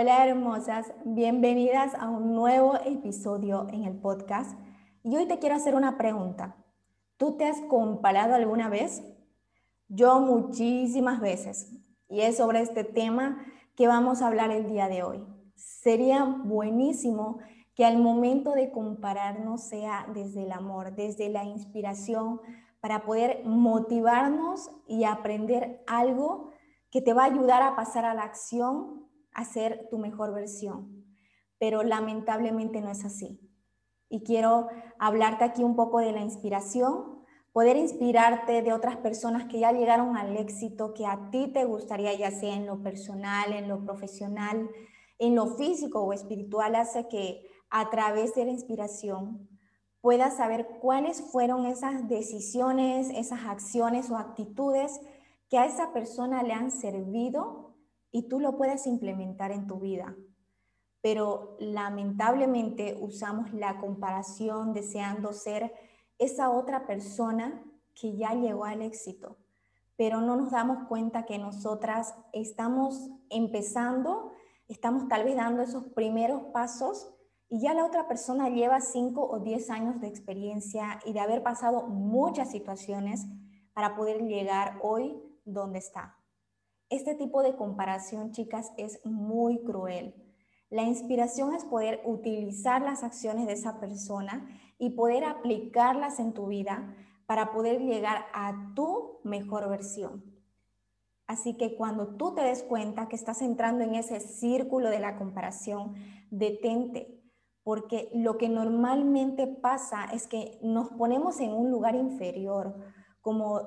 Hola hermosas, bienvenidas a un nuevo episodio en el podcast. Y hoy te quiero hacer una pregunta. ¿Tú te has comparado alguna vez? Yo muchísimas veces. Y es sobre este tema que vamos a hablar el día de hoy. Sería buenísimo que al momento de compararnos sea desde el amor, desde la inspiración, para poder motivarnos y aprender algo que te va a ayudar a pasar a la acción, a tu mejor versión. Pero lamentablemente no es así. Y quiero hablarte aquí un poco de la inspiración, poder inspirarte de otras personas que ya llegaron al éxito que a ti te gustaría, ya sea en lo personal, en lo profesional, en lo físico o espiritual, hace que a través de la inspiración puedas saber cuáles fueron esas decisiones, esas acciones o actitudes que a esa persona le han servido y tú lo puedes implementar en tu vida. Pero lamentablemente usamos la comparación deseando ser esa otra persona que ya llegó al éxito, pero no nos damos cuenta que nosotras estamos empezando, estamos tal vez dando esos primeros pasos y ya la otra persona lleva 5 o 10 años de experiencia y de haber pasado muchas situaciones para poder llegar hoy donde está. Este tipo de comparación, chicas, es muy cruel. La inspiración es poder utilizar las acciones de esa persona y poder aplicarlas en tu vida para poder llegar a tu mejor versión. Así que cuando tú te des cuenta que estás entrando en ese círculo de la comparación, detente, porque lo que normalmente pasa es que nos ponemos en un lugar inferior, como,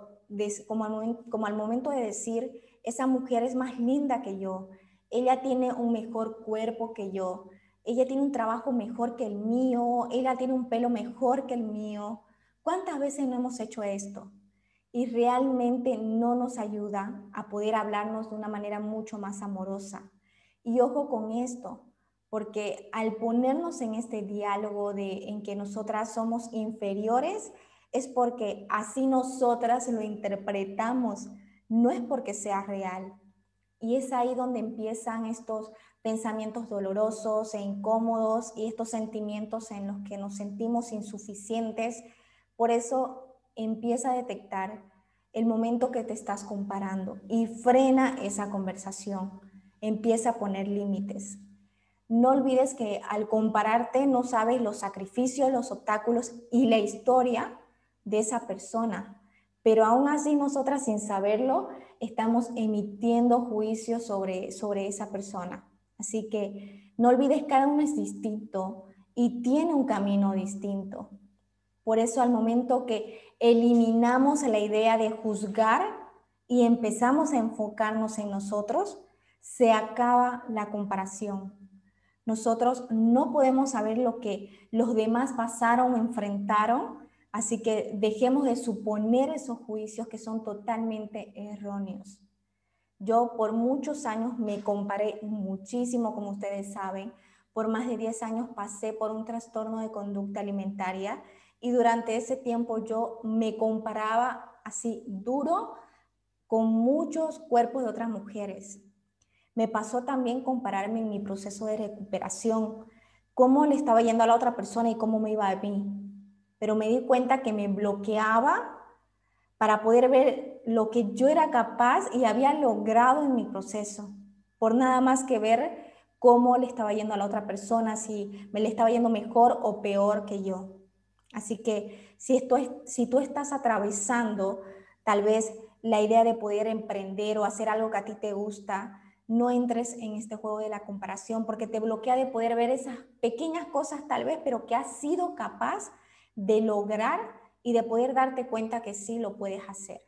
como, al, momento de decir, esa mujer es más linda que yo, ella tiene un mejor cuerpo que yo, ella tiene un trabajo mejor que el mío, ella tiene un pelo mejor que el mío. ¿Cuántas veces no hemos hecho esto? Y realmente no nos ayuda a poder hablarnos de una manera mucho más amorosa. Y ojo con esto, porque al ponernos en este diálogo de en que nosotras somos inferiores, es porque así nosotras lo interpretamos, no es porque sea real. Y es ahí donde empiezan estos pensamientos dolorosos e incómodos y estos sentimientos en los que nos sentimos insuficientes. Por eso empieza a detectar el momento que te estás comparando y frena esa conversación. Empieza a poner límites. No olvides que al compararte no sabes los sacrificios, los obstáculos y la historia de esa persona. Pero aún así nosotras sin saberlo estamos emitiendo juicios sobre, sobre esa persona. Así que no olvides cada uno es distinto y tiene un camino distinto. Por eso al momento que eliminamos la idea de juzgar y empezamos a enfocarnos en nosotros, se acaba la comparación. Nosotros no podemos saber lo que los demás pasaron o enfrentaron, así que dejemos de suponer esos juicios que son totalmente erróneos. Yo por muchos años me comparé muchísimo, como ustedes saben. Por más de 10 años pasé por un trastorno de conducta alimentaria y durante ese tiempo yo me comparaba así duro con muchos cuerpos de otras mujeres. Me pasó también compararme en mi proceso de recuperación, cómo le estaba yendo a la otra persona y cómo me iba a mí. Pero me di cuenta que me bloqueaba para poder ver lo que yo era capaz y había logrado en mi proceso, por nada más que ver cómo le estaba yendo a la otra persona, si me le estaba yendo mejor o peor que yo. Así que si, esto es, si tú estás atravesando tal vez la idea de poder emprender o hacer algo que a ti te gusta, no entres en este juego de la comparación porque te bloquea de poder ver esas pequeñas cosas tal vez, pero que has sido capaz de lograr y de poder darte cuenta que sí lo puedes hacer.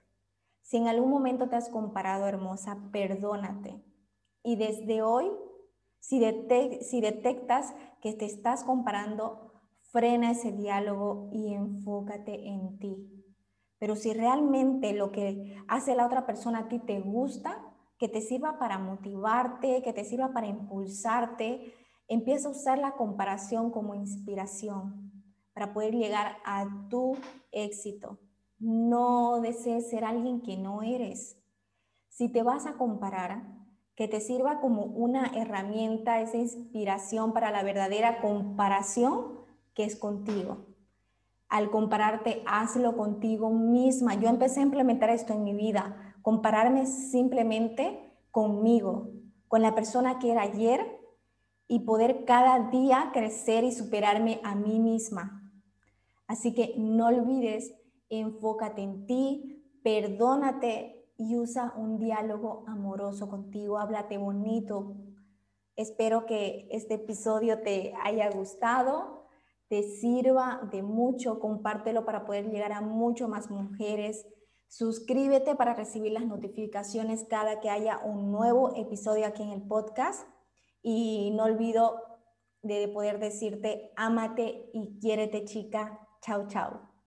Si en algún momento te has comparado, hermosa, perdónate. Y desde hoy, si, si detectas que te estás comparando, frena ese diálogo y enfócate en ti. Pero si realmente lo que hace la otra persona a ti te gusta, que te sirva para motivarte, que te sirva para impulsarte, empieza a usar la comparación como inspiración para poder llegar a tu éxito. No desees ser alguien que no eres. Si te vas a comparar, que te sirva como una herramienta, esa inspiración para la verdadera comparación que es contigo. Al compararte, hazlo contigo misma. Yo empecé a implementar esto en mi vida, compararme simplemente conmigo, con la persona que era ayer y poder cada día crecer y superarme a mí misma. Así que no olvides, enfócate en ti, perdónate y usa un diálogo amoroso contigo, háblate bonito. Espero que este episodio te haya gustado, te sirva de mucho, compártelo para poder llegar a mucho más mujeres. Suscríbete para recibir las notificaciones cada que haya un nuevo episodio aquí en el podcast. Y no olvido de poder decirte, ámate y quiérete chica. Chao, chao.